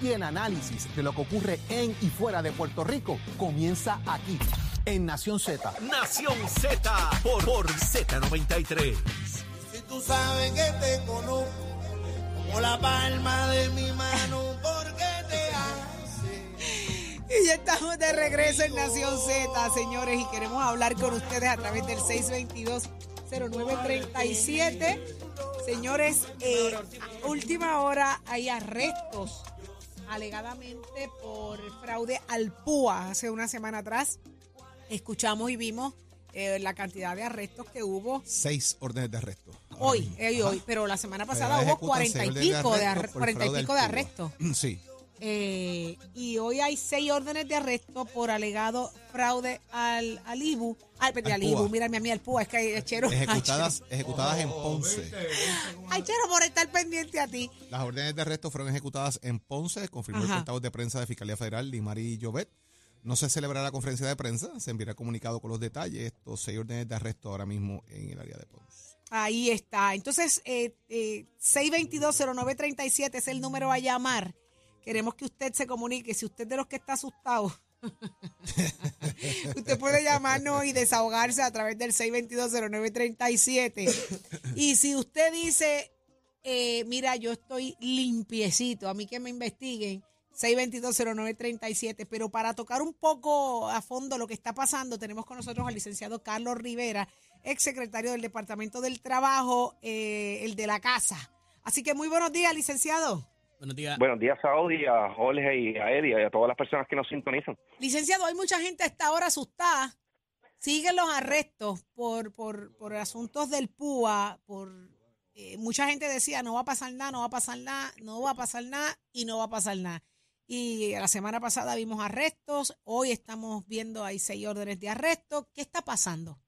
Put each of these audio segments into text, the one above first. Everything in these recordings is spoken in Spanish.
Y el análisis de lo que ocurre en y fuera de Puerto Rico comienza aquí, en Nación Z. Nación Z por, por Z93. Si tú sabes que te conozco como la palma de mi mano, ¿por qué te hace? Y ya estamos de regreso en Nación Z, señores, y queremos hablar con ustedes a través del 622-0937. Señores, eh, última hora hay arrestos alegadamente por fraude al PUA. Hace una semana atrás escuchamos y vimos eh, la cantidad de arrestos que hubo Seis órdenes de arresto. hoy, mismo. eh, hoy, pero la semana pasada hubo cuarenta y pico de, arre- de arrestos. Sí. Eh, y hoy hay seis órdenes de arresto por alegado fraude al, al IBU. Ay, perdón, Al al IBU, mírame a mí al PUA, es que hay chero. Ejecutadas, ejecutadas en Ponce. Ay, chero, por estar pendiente a ti. Las órdenes de arresto fueron ejecutadas en Ponce, confirmó el portavoz de prensa de Fiscalía Federal, Limari Llobet. No se celebrará la conferencia de prensa, se enviará comunicado con los detalles. Estos seis órdenes de arresto ahora mismo en el área de Ponce. Ahí está. Entonces, eh, eh, 622-0937 es el número a llamar. Queremos que usted se comunique. Si usted es de los que está asustado, usted puede llamarnos y desahogarse a través del 622-0937. Y si usted dice, eh, mira, yo estoy limpiecito, a mí que me investiguen, 622-0937. Pero para tocar un poco a fondo lo que está pasando, tenemos con nosotros al licenciado Carlos Rivera, ex secretario del Departamento del Trabajo, eh, el de la casa. Así que muy buenos días, licenciado. Buenos días. Buenos días, Saudi, a Jorge y a Eddie y a todas las personas que nos sintonizan. Licenciado, hay mucha gente a esta hora asustada. Siguen los arrestos por, por, por asuntos del PUA, por eh, mucha gente decía no va a pasar nada, no va a pasar nada, no va a pasar nada y no va a pasar nada. Y la semana pasada vimos arrestos, hoy estamos viendo hay seis órdenes de arresto. ¿Qué está pasando?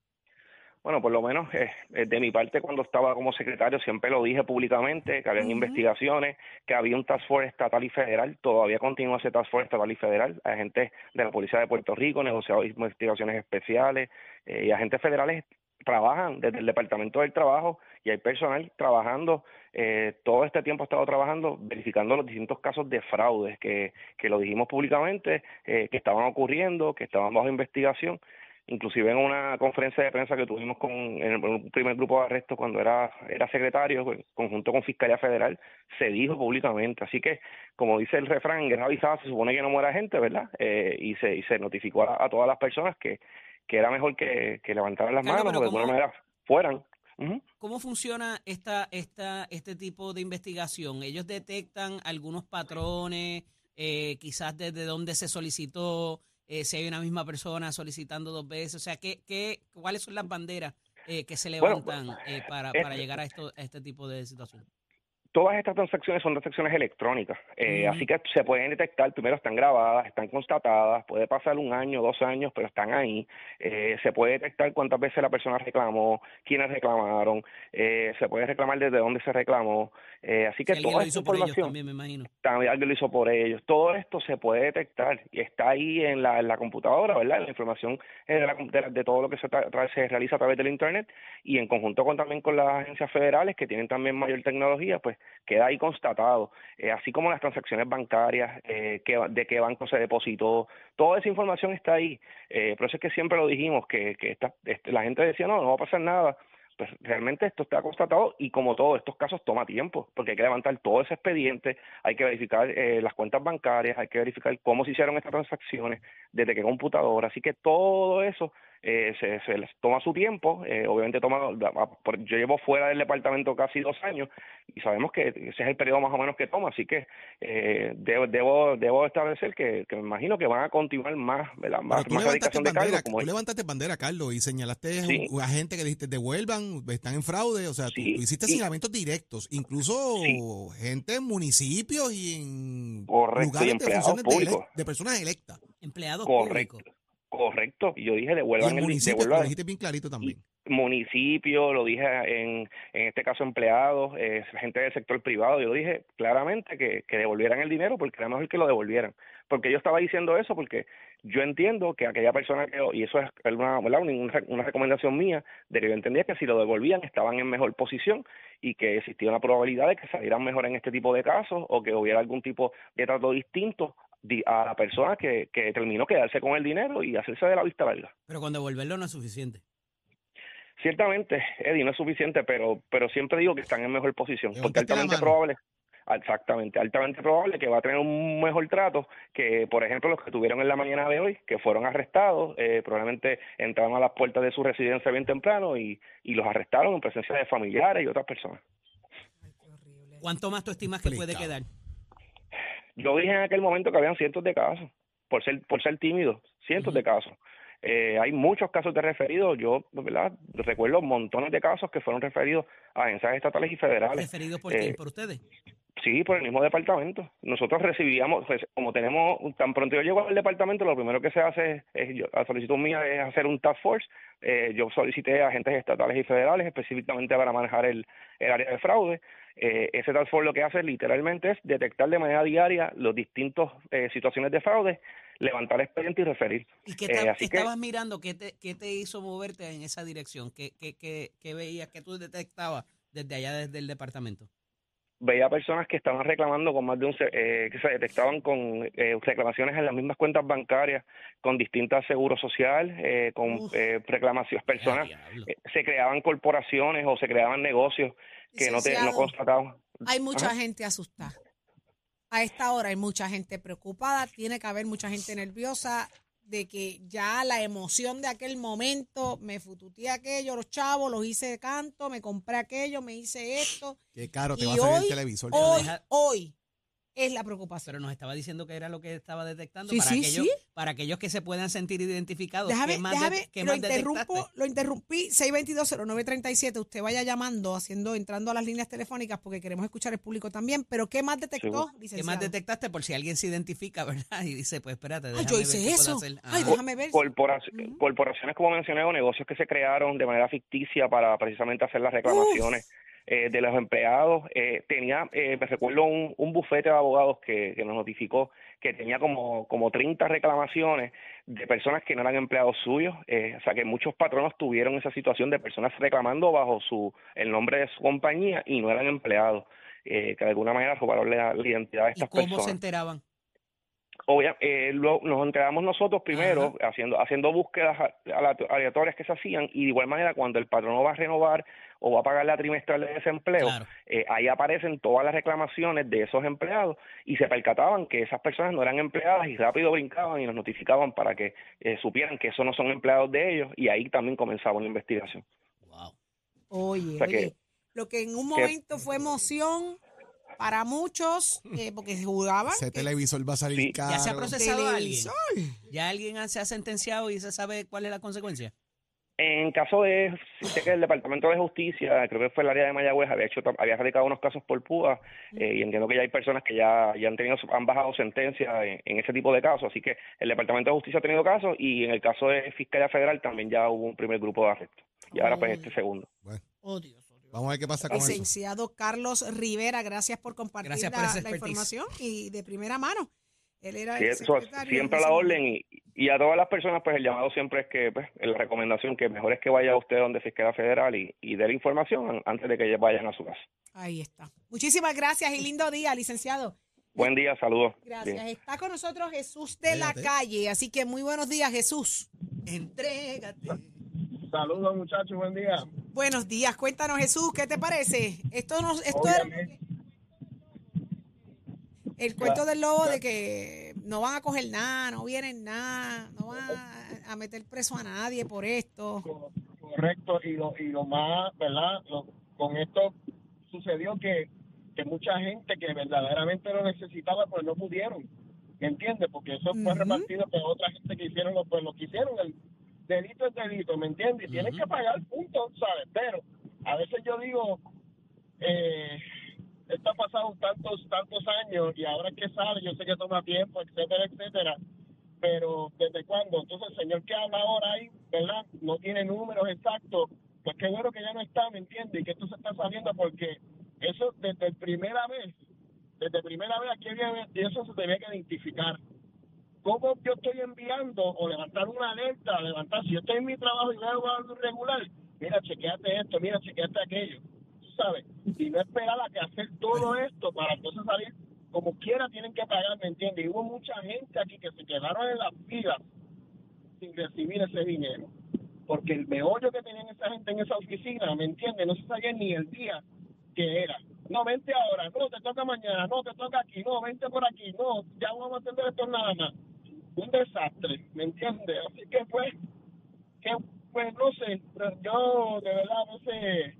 Bueno, por lo menos eh, eh, de mi parte, cuando estaba como secretario, siempre lo dije públicamente, que habían Ujú. investigaciones, que había un task force estatal y federal, todavía continúa ese task force estatal y federal, agentes de la Policía de Puerto Rico, negociadores de investigaciones especiales eh, y agentes federales trabajan desde el Departamento del Trabajo y hay personal trabajando, eh, todo este tiempo ha estado trabajando, verificando los distintos casos de fraudes que, que lo dijimos públicamente, eh, que estaban ocurriendo, que estaban bajo investigación inclusive en una conferencia de prensa que tuvimos con en el- primer grupo de arrestos cuando era era secretario en conjunto con Fiscalía Federal se dijo públicamente así que como dice el refrán guerra avisada se supone que no muera gente verdad Eh, y se y se notificó a, a todas las personas que que era mejor que, que levantaran las manos o de alguna manera fueran. ¿Cómo funciona esta, esta, este tipo de investigación? ¿Ellos detectan algunos patrones, eh, quizás desde dónde se solicitó, eh, si hay una misma persona solicitando dos veces? O sea, ¿qué, qué, ¿cuáles son las banderas eh, que se levantan eh, para, eh, para llegar a, esto, a este tipo de situación? Todas estas transacciones son transacciones electrónicas, eh, así que se pueden detectar, primero están grabadas, están constatadas, puede pasar un año, dos años, pero están ahí, eh, se puede detectar cuántas veces la persona reclamó, quiénes reclamaron, eh, se puede reclamar desde dónde se reclamó, eh, así que Si alguien toda lo esta hizo por ellos información también, me imagino. también alguien lo hizo por ellos. Todo esto se puede detectar y está ahí en la, en la computadora, ¿verdad? La información eh, de, la de, de todo lo que se, tra- se realiza a través del Internet y en conjunto con también con las agencias federales que tienen también mayor tecnología, pues queda ahí constatado. Eh, así como las transacciones bancarias, eh, ba- de qué banco se depositó, toda esa información está ahí. Eh, por eso es que siempre lo dijimos, que, que esta, este, la gente decía, no, no va a pasar nada pues realmente esto está constatado y como todos estos casos toma tiempo, porque hay que levantar todo ese expediente, hay que verificar eh, las cuentas bancarias, hay que verificar cómo se hicieron estas transacciones, desde qué computadora, así que todo eso eh, se, se les toma su tiempo, eh, obviamente toma, por- yo llevo fuera del departamento casi dos años y sabemos que ese es el periodo más o menos que toma, así que eh, debo, debo, debo establecer que, que me imagino que van a continuar más, ¿verdad? más, tú más de bandera, cargos, como tú levantaste bandera, Carlos, y señalaste Sí. a gente que dijiste devuelvan, están en fraude, o sea, tú- Sí, tú, hiciste y- señalamientos directos, incluso Sí. gente en municipios y en Correcto, y lugares de funciones de, públicos. elec- de personas electas. Empleados Correcto. públicos. Correcto. Y yo dije, devuelvan el devuelvan- lo dijiste bien clarito también. municipios, lo dije en, en este caso empleados, eh, gente del sector privado, yo dije claramente que, que devolvieran el dinero porque era mejor que lo devolvieran. Porque yo estaba diciendo eso porque yo entiendo que aquella persona que, y eso es una, una, una recomendación mía, de que yo entendía que si lo devolvían estaban en mejor posición y que existía una probabilidad de que salieran mejor en este tipo de casos o que hubiera algún tipo de trato distinto di- a la persona que, que terminó quedarse con el dinero y hacerse de la vista larga. Pero con devolverlo no es suficiente. Ciertamente, Eddie, no es suficiente, pero, pero siempre digo que están en mejor posición, porque altamente probable, exactamente, altamente probable que va a tener un mejor trato que, por ejemplo, los que tuvieron en la mañana de hoy, que fueron arrestados, eh, probablemente entraron a las puertas de su residencia bien temprano y, y los arrestaron en presencia de familiares y otras personas. ¿Cuánto más tú estimas que puede quedar? Yo dije en aquel momento que habían cientos de casos, por ser, por ser tímidos, cientos de casos. Eh, hay muchos casos de referidos, yo ¿verdad? recuerdo montones de casos que fueron referidos a agencias estatales y federales. ¿Referidos por Eh, quién? ¿Por ustedes? Sí, por el mismo departamento. Nosotros recibíamos, pues, como tenemos, tan pronto yo llego al departamento, lo primero que se hace es, yo, a solicitud mía es hacer un task force. Eh, yo solicité a agentes estatales y federales específicamente para manejar el, el área de fraude. Eh, ese task force lo que hace literalmente es detectar de manera diaria los distintos eh, situaciones de fraude, levantar expediente y referir. ¿Y qué, Eh, así que- estabas mirando? ¿Qué te, qué te hizo moverte en esa dirección? ¿Qué, qué, qué, qué veías? ¿Qué tú detectabas desde allá, desde el departamento? Veía personas que estaban reclamando con más de un eh, que se detectaban con eh, reclamaciones en las mismas cuentas bancarias con distintas seguros social eh, con Uf. eh, reclamaciones personas eh, se creaban corporaciones o se creaban negocios que no te no constataban Hay mucha Ajá. gente asustada. A esta hora hay mucha gente preocupada, tiene que haber mucha gente nerviosa de que ya la emoción de aquel momento, me fututeé aquello, los chavos, los hice de canto, me compré aquello, me hice esto. Qué caro te Y va a salir hoy- el televisor. Hoy, hoy es la preocupación. Pero nos estaba diciendo que era lo que estaba detectando Sí, para, sí, aquellos, sí. Para aquellos que se puedan sentir identificados. Déjame, ¿Qué más, déjame, de- qué lo más interrumpo, lo interrumpí, 6220937, usted vaya llamando, haciendo, entrando a las líneas telefónicas porque queremos escuchar el público también, pero ¿qué más detectó, ¿Qué licenciado? más detectaste por si alguien se identifica, verdad? Y dice, pues espérate, Ay, déjame yo ver hice qué eso. hacer. Ay, déjame ver. Corporaciones como mencioné o negocios que se crearon de manera ficticia para precisamente hacer las reclamaciones eh, de los empleados. Eh, tenía, eh, me recuerdo un, un bufete de abogados que, que nos notificó que tenía como, como 30 reclamaciones de personas que no eran empleados suyos. Eh, o sea que muchos patronos tuvieron esa situación de personas reclamando bajo su el nombre de su compañía y no eran empleados. Eh, que de alguna manera robaron la, la identidad de ¿Y estas cómo personas se enteraban? obvia- eh, lo- nos enteramos nosotros primero haciendo haciendo búsquedas aleatorias que se hacían y de igual manera cuando el patrono va a renovar o va a pagar la trimestral de desempleo, Claro. eh, ahí aparecen todas las reclamaciones de esos empleados y se percataban que esas personas no eran empleadas y rápido brincaban y nos notificaban para que eh, supieran que esos no son empleados de ellos y ahí también comenzaba una investigación. Wow. Oye, O sea oye, que- lo que en un que- momento fue emoción para muchos, eh, porque se jugaban. Ese televisor va a salir Sí. caro. ¿Ya se ha procesado a alguien? ¿Ya alguien se ha sentenciado y se sabe cuál es la consecuencia? En caso de, sé que el Departamento de Justicia, creo que fue el área de Mayagüez, había hecho, había radicado unos casos por púa eh, y entiendo que ya hay personas que ya, ya han tenido, han bajado sentencia en, en ese tipo de casos, así que el Departamento de Justicia ha tenido casos y en el caso de Fiscalía Federal también ya hubo un primer grupo de arrestos y ahora pues Oh. este segundo. Oh, Dios, oh, Dios. Vamos a ver qué pasa con eso. Licenciado Carlos Rivera, gracias por compartir Gracias por la, información y de primera mano. Él era Sí, el secretario siempre a la orden y, y a todas las personas pues el llamado siempre es que pues la recomendación que mejor es que vaya usted donde Fiscalía Federal y, y dé la información an- antes de que ellos vayan a su casa. Ahí está. Muchísimas gracias y lindo día, licenciado. Buen día, saludos. Gracias. Bien. Está con nosotros Jesús de la calle, así que muy buenos días, Jesús. Entrégate. Saludos muchachos, buen día. Buenos días, cuéntanos Jesús, ¿qué te parece? Esto nos, esto era Obviamente, el cuento del lobo de que no van a coger nada, no vienen nada, no van a, a meter preso a nadie por esto. co- correcto, y lo, y lo más, ¿verdad? Lo- con esto sucedió que, que mucha gente que verdaderamente lo necesitaba, pues no pudieron, ¿me entiendes? Porque eso fue repartido por otra gente que hicieron lo, pues, lo que hicieron, el delito es delito, ¿me entiendes? Y tienes Ujú. que pagar, punto, ¿sabes? Pero a veces yo digo, eh, esto ha pasado tantos, tantos años y ahora que sale, yo sé que toma tiempo, etcétera, etcétera, pero ¿desde cuándo? Entonces el señor que habla ahora ahí, ¿verdad? No tiene números exactos, pues qué bueno que ya no está, ¿me entiendes? Y que esto se está saliendo porque eso desde primera vez, desde primera vez aquí había, y eso se tenía que identificar. ¿Cómo yo estoy enviando o levantar una alerta, levantar, si yo estoy en mi trabajo y veo algo irregular, mira, chequeate esto, mira, chequeate aquello, sabes, y no esperar a que hacer todo esto para entonces salir como quiera tienen que pagar, ¿me entiendes? Hubo mucha gente aquí que se quedaron en las filas sin recibir ese dinero. Porque el meollo que tenían esa gente en esa oficina, ¿me entiendes? No se sabía ni el día que era. No, vente ahora, no, te toca mañana, no, te toca aquí, no, vente por aquí, no, ya vamos a atender esto nada más. Un desastre, ¿me entiendes? Así que pues, que pues no sé, yo de verdad no sé.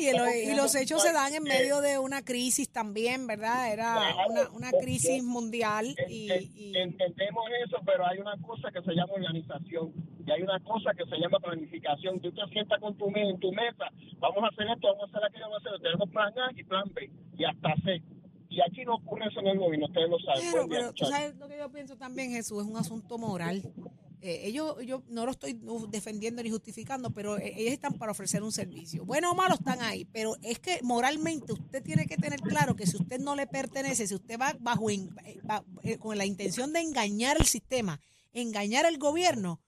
Y, el- y los hechos se dan en medio de una crisis también, ¿verdad? Era una, una crisis mundial y, En- y- Entendemos eso, pero hay una cosa que se llama organización y hay una cosa que se llama planificación. Tú te sientas con tu, en tu mesa, vamos a hacer esto, vamos a hacer aquello, vamos a hacer tenemos plan A y plan B y hasta C. Y aquí no ocurre eso en el gobierno, ustedes lo saben. Pero, pero tú sabes lo que yo pienso también, Jesús, es un asunto moral. Eh, ellos, yo no lo estoy defendiendo ni justificando, pero eh, ellos están para ofrecer un servicio. Bueno o malo están ahí, pero es que moralmente usted tiene que tener claro que si usted no le pertenece, si usted va bajo eh, eh, con la intención de engañar el sistema, engañar al gobierno,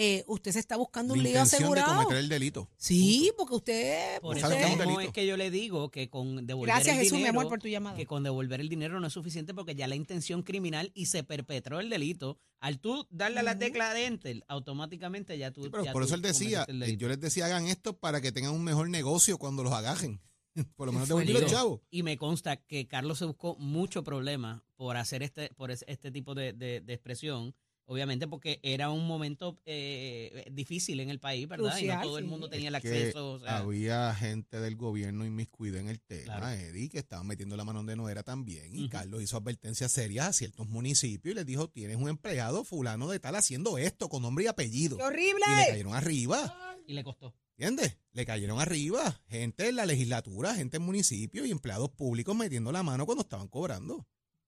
eh, usted se está buscando un lío intención de asegurado. cometer el delito. Sí, porque usted, Por No eso sabe que es un mismo delito. es que yo le digo que con devolver Gracias, el Jesús, mi dinero, amor, por tu llamada. que con devolver el dinero no es suficiente porque ya la intención criminal y se perpetró el delito. Al tú darle a la tecla de enter, automáticamente ya tú. Sí, pero ya por tú eso él decía, eh, yo les decía hagan esto para que tengan un mejor negocio cuando los agarren. Por lo menos devolver los Digo, chavos. Y me consta que Carlos se buscó mucho problema por hacer este, por es- este tipo de, de- de expresión. Obviamente porque era un momento eh, difícil en el país, ¿verdad? y no todo el mundo tenía el acceso. o sea, había gente del gobierno inmiscuida en el tema, Claro. Eddie, que estaban metiendo la mano donde no era también. Y. Carlos hizo advertencias serias a ciertos municipios y les dijo, tienes un empleado fulano de tal haciendo esto con nombre y apellido. ¡Qué horrible! Y le cayeron arriba. y le costó. ¿Entiendes? Le cayeron arriba. Gente en la legislatura, gente en municipios y empleados públicos metiendo la mano cuando estaban cobrando.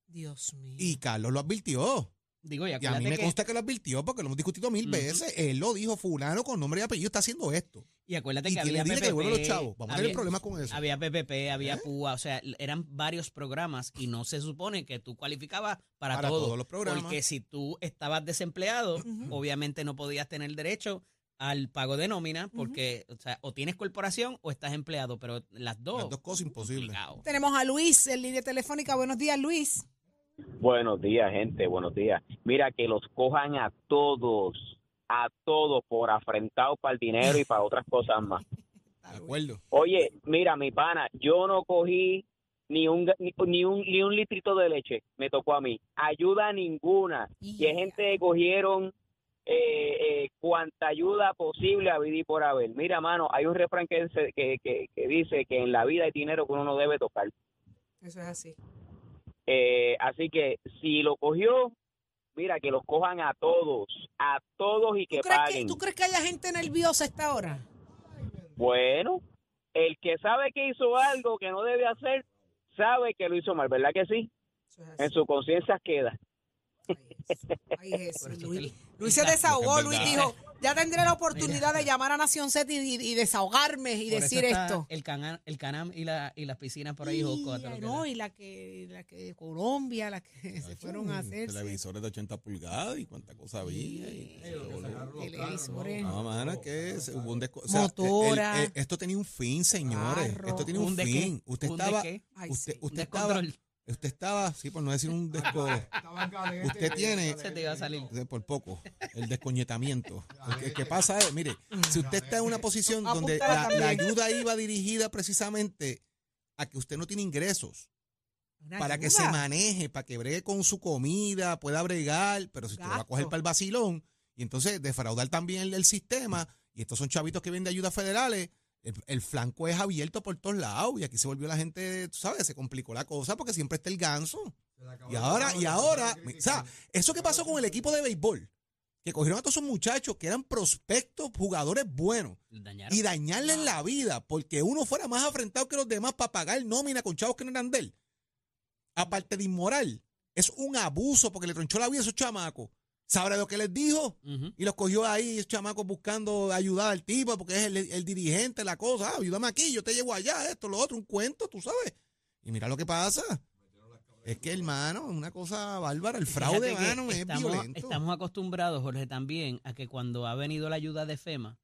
Dios mío. Y Carlos lo advirtió. Digo, y Y a mí me que- consta que lo advirtió porque lo hemos discutido mil veces. Él lo dijo, fulano con nombre y apellido está haciendo esto. Y acuérdate Y que había dile que los PPP, chavos. Vamos a tener había- problemas con eso. Había PPP, había ¿Eh? PUA, o sea, eran varios programas y no se supone que tú cualificabas para, Para todo, todos los programas. Porque si tú estabas desempleado, obviamente no podías tener derecho al pago de nómina porque, o sea, o tienes corporación o estás empleado, pero las dos. Las dos cosas imposibles. Tenemos a Luis en línea telefónica. Buenos días, Luis. Buenos días, gente, buenos días. Mira, que los cojan a todos, a todos por afrentados para el dinero y para otras cosas más. De acuerdo. Oye, mira, mi pana, yo no cogí ni un, ni, ni un ni un litrito de leche, me tocó a mí. Ayuda ninguna. Y hay gente que cogieron eh, eh, cuanta ayuda posible a vivir por haber. Mira, mano, hay un refrán que, se- que, que, que dice que en la vida hay dinero que uno no debe tocar. Eso es así. Eh, así que si lo cogió, mira, que los cojan a todos, a todos y ¿Tú que crees que, paguen. ¿Tú crees que haya gente nerviosa a esta hora? Bueno, el que sabe que hizo algo que no debe hacer, sabe que lo hizo mal, ¿verdad que sí? Es En su conciencia queda. Ay, Jesús. Luis, que- Luis se desahogó. Es Luis dijo, ya tendré la oportunidad de llamar a Nación Z y, y- y desahogarme y Por eso decir está esto. El canam, el canam y, la, y las piscinas por ahí, no, y la que, la que Colombia, la que se fueron a hacer. Televisores de 80 pulgadas y cuánta cosa había. y- Televisores. No, mano, es que es- hubo un desco- o sea, Motora. el- el- esto tenía un fin, señores. Carro. Esto tenía un, ¿Un de qué? fin. Usted ¿Un de estaba, qué? Ay, usted, sí. usted Un estaba. Usted estaba, sí, por no decir un desco, usted tiene, Se te iba a salir. eh, por poco, el descoñetamiento. Que, que pasa es, mire, si usted está en una posición donde la, ayuda iba dirigida precisamente a que usted no tiene ingresos, para que se maneje, para que bregue con su comida, pueda bregar, pero si usted lo va a coger para el vacilón y entonces defraudar también el, el sistema, y estos son chavitos que vienen de ayudas federales, el, el flanco es abierto por todos lados y aquí se volvió la gente, tú sabes, se complicó la cosa porque siempre está el ganso. Y ahora, y ahora, o sea, eso que pasó con el equipo de béisbol, que cogieron a todos esos muchachos que eran prospectos, jugadores buenos, Dañaron. y dañarles la vida porque uno fuera más afrentado que los demás para pagar nómina con chavos que no eran de él. Aparte de inmoral, es un abuso porque le tronchó la vida a esos chamacos. ¿Sabrá lo que les dijo? Y los cogió ahí, chamacos buscando ayudar al tipo, porque es el, el dirigente, la cosa. Ah, ayúdame aquí, yo te llevo allá, esto, lo otro, un cuento, tú sabes. Y mira lo que pasa. Es que, hermano, es una cosa bárbara. El fraude, hermano, es estamos, violento. estamos acostumbrados, Jorge, también a que cuando ha venido la ayuda de FEMA,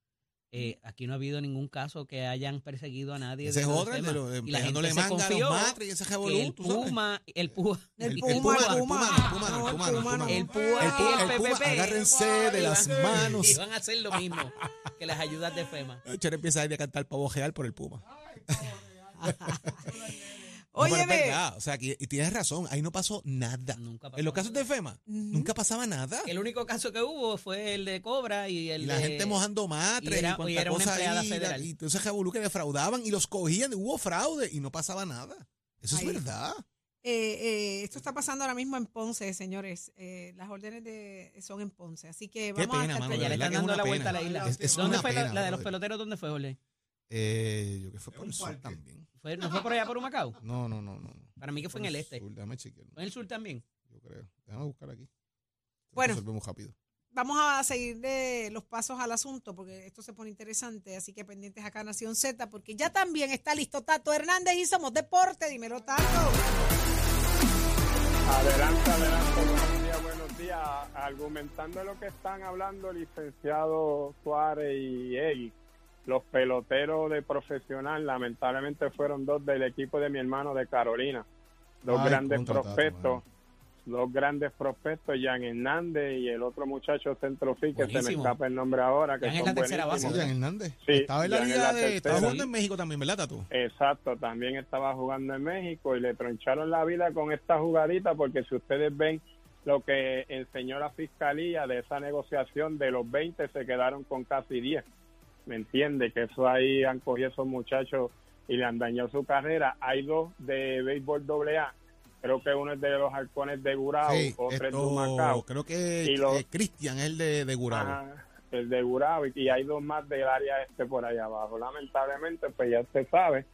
eh, aquí no ha habido ningún caso que hayan perseguido a nadie. Ese es de los otro, el de FEMA. los- y la gente manga los y ese revolú, el. Puma, el Puma, El Puma, el Puma. El Puma, el Puma, el Puma. el y Puma, el Puma, agárrense de las manos. Iban a hacer lo mismo que las ayudas de FEMA. Chero empieza a ir a cantar pavo real por el Puma. No, Oye, ve, verdad, o sea, que, y tienes razón, ahí no pasó nada. Nunca pasó en los casos nada. de FEMA, nunca pasaba nada. El único caso que hubo fue el de Cobra y el Y la de- gente mojando matres y y, era- y era una empleada ahí, federal. Y entonces revolú que defraudaban y los cogían, hubo fraude y no pasaba nada. Eso Ahí. es verdad. eh, eh, esto está pasando ahora mismo en Ponce, señores. Eh, las órdenes de, son en Ponce. Así que Qué vamos a pena, estar mano, ya le están dando la vuelta a la pena. isla. Es- es ¿Dónde fue la, pena, la de los peloteros? ¿Dónde fue, Jorge? Eh, yo que fue por el sur también. ¿Fue, ¿No fue por allá por Humacao? No, no, no, no. Para mí que fue en el este. sur, déjame chequear. ¿Fue en el sur también? Yo creo. Déjame buscar aquí. Bueno. Resolvemos rápido. Vamos a seguir de los pasos al asunto porque esto se pone interesante, así que pendientes acá Nación Z porque ya también está listo Tato Hernández y somos deporte, dímelo Tato. Adelante, adelante, buenos días, buenos días. Argumentando lo que están hablando el licenciado Suárez y Egui, los peloteros de profesional lamentablemente fueron dos del equipo de mi hermano de Carolina. Dos Ay, grandes Tato, prospectos, dos grandes prospectos, Jan Hernández y el otro muchacho centrofil que se me escapa el nombre ahora, que Jan es son la tercera base. Jan Hernández. Sí, estaba en la Jan es liga la de. Estaba jugando en México también, ¿verdad, Tato? Exacto, también estaba jugando en México y le troncharon la vida con esta jugadita porque si ustedes ven lo que enseñó la fiscalía de esa negociación de los 20 se quedaron con casi 10. ¿Me entiende? Que eso ahí han cogido esos muchachos y le han dañado su carrera. Hay dos de béisbol AA. Creo que uno es de los halcones de Gurao, Sí, otro es de Humacao. creo que los- eh, Cristian es el de, de Gurabo. Ajá, el de Gurabo y, y hay dos más del área este por allá abajo. Lamentablemente, pues ya usted sabe,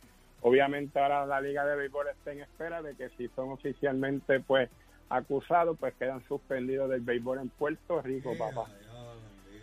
obviamente ahora la Liga de Béisbol está en espera de que si son oficialmente pues acusados, pues quedan suspendidos del béisbol en Puerto Rico, papá.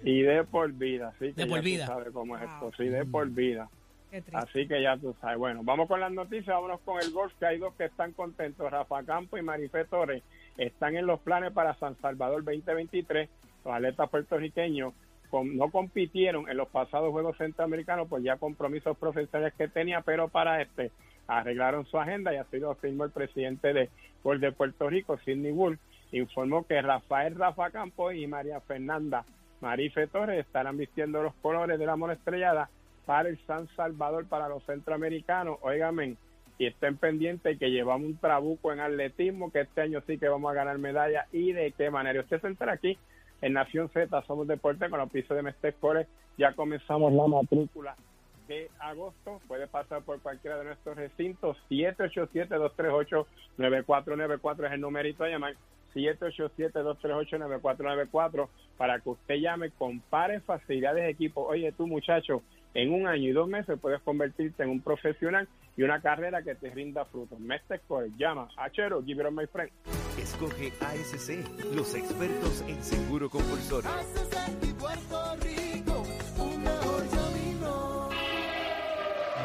Y de por vida, así que De por ya vida. tú sabes cómo es Wow. esto, sí, de por vida. Qué triste. Así que ya tú sabes. Bueno, vamos con las noticias, vámonos con el golf, que hay dos que están contentos. Rafa Campo y Marifé Torres están en los planes para San Salvador 2023. Los atletas puertorriqueños com- no compitieron en los pasados Juegos Centroamericanos por ya compromisos profesionales que tenía, pero para este arreglaron su agenda y así lo afirmó el presidente de Golf de Puerto Rico, Sidney Wood. Informó que Rafael Rafa Campos y María Fernanda Marife Torres estarán vistiendo los colores de la mona estrellada para el San Salvador para los centroamericanos. Óigame, y estén pendientes que llevamos un trabuco en atletismo, que este año sí que vamos a ganar medalla y de qué manera. Usted se entera aquí en Nación Z, somos deporte con los pisos de Mestre Core. Ya comenzamos la matrícula de agosto. Puede pasar por cualquiera de nuestros recintos. 787-238-9494 es el numerito a llamar. 787-238-9494 para que usted llame, compare facilidades de equipo. Oye, tú muchacho, en un año y dos meses puedes convertirte en un profesional y una carrera que te rinda frutos. Mestre Core, llama. Achero, give it on my friend. Escoge ASC, los expertos en seguro compulsorio.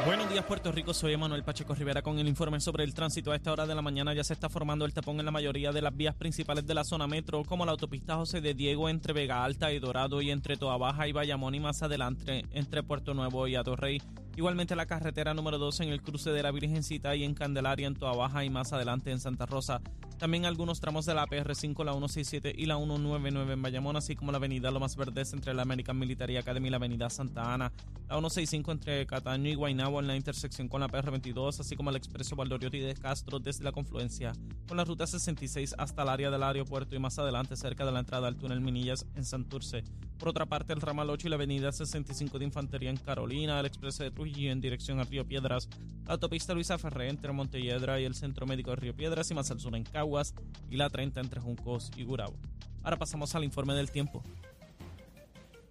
Buenos días Puerto Rico, soy Emanuel Pacheco Rivera con el informe sobre el tránsito. A esta hora de la mañana ya se está formando el tapón en la mayoría de las vías principales de la zona metro, como la autopista José de Diego entre Vega Alta y Dorado y entre Toa Baja y Bayamón y más adelante entre Puerto Nuevo y Atorrey. Igualmente la carretera número 2 en el cruce de la Virgencita y en Candelaria en Toa Baja y más adelante en Santa Rosa. También algunos tramos de la PR5, la 167 y la 199 en Bayamón, así como la avenida Lomas Verdes entre la American Military Academy y la avenida Santa Ana, la 165 entre Cataño y Guaynabo en la intersección con la PR22, así como el expreso Valdoriotti de Castro desde la confluencia con la ruta 66 hasta el área del aeropuerto y más adelante cerca de la entrada al túnel Minillas en Santurce. Por otra parte, el ramal 8 y la avenida 65 de Infantería en Carolina, el expreso de Trujillo en dirección a Río Piedras, la autopista Luisa Ferré entre Montelledra y el Centro Médico de Río Piedras y más al sur en Caguas y la 30 entre Juncos y Gurabo. Ahora pasamos al informe del tiempo.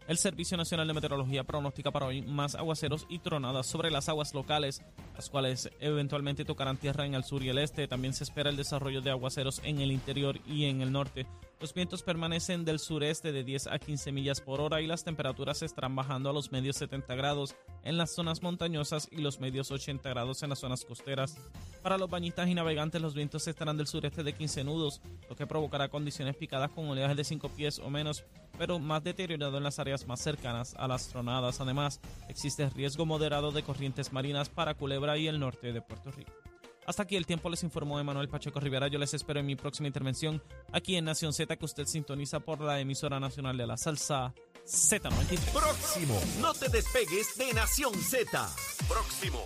El Servicio Nacional de Meteorología pronostica para hoy más aguaceros y tronadas sobre las aguas locales, las cuales eventualmente tocarán tierra en el sur y el este. También se espera el desarrollo de aguaceros en el interior y en el norte. Los vientos permanecen del sureste de 10 a 15 millas por hora y las temperaturas estarán bajando a los medios 70 grados en las zonas montañosas y los medios 80 grados en las zonas costeras. Para los bañistas y navegantes, los vientos estarán del sureste de 15 nudos, lo que provocará condiciones picadas con oleaje de 5 pies o menos, pero más deteriorado en las áreas más cercanas a las tronadas. Además, existe riesgo moderado de corrientes marinas para Culebra y el norte de Puerto Rico. Hasta aquí el tiempo les informó Emanuel Pacheco Rivera. Yo les espero en mi próxima intervención aquí en Nación Z que usted sintoniza por la emisora nacional de la salsa Z93. Próximo. No te despegues de Nación Z. Próximo.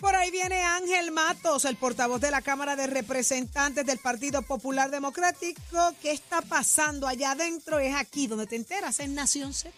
Por ahí viene Ángel Matos, el portavoz de la Cámara de Representantes del Partido Popular Democrático. ¿Qué está pasando allá adentro? Es aquí donde te enteras, en Nación Z.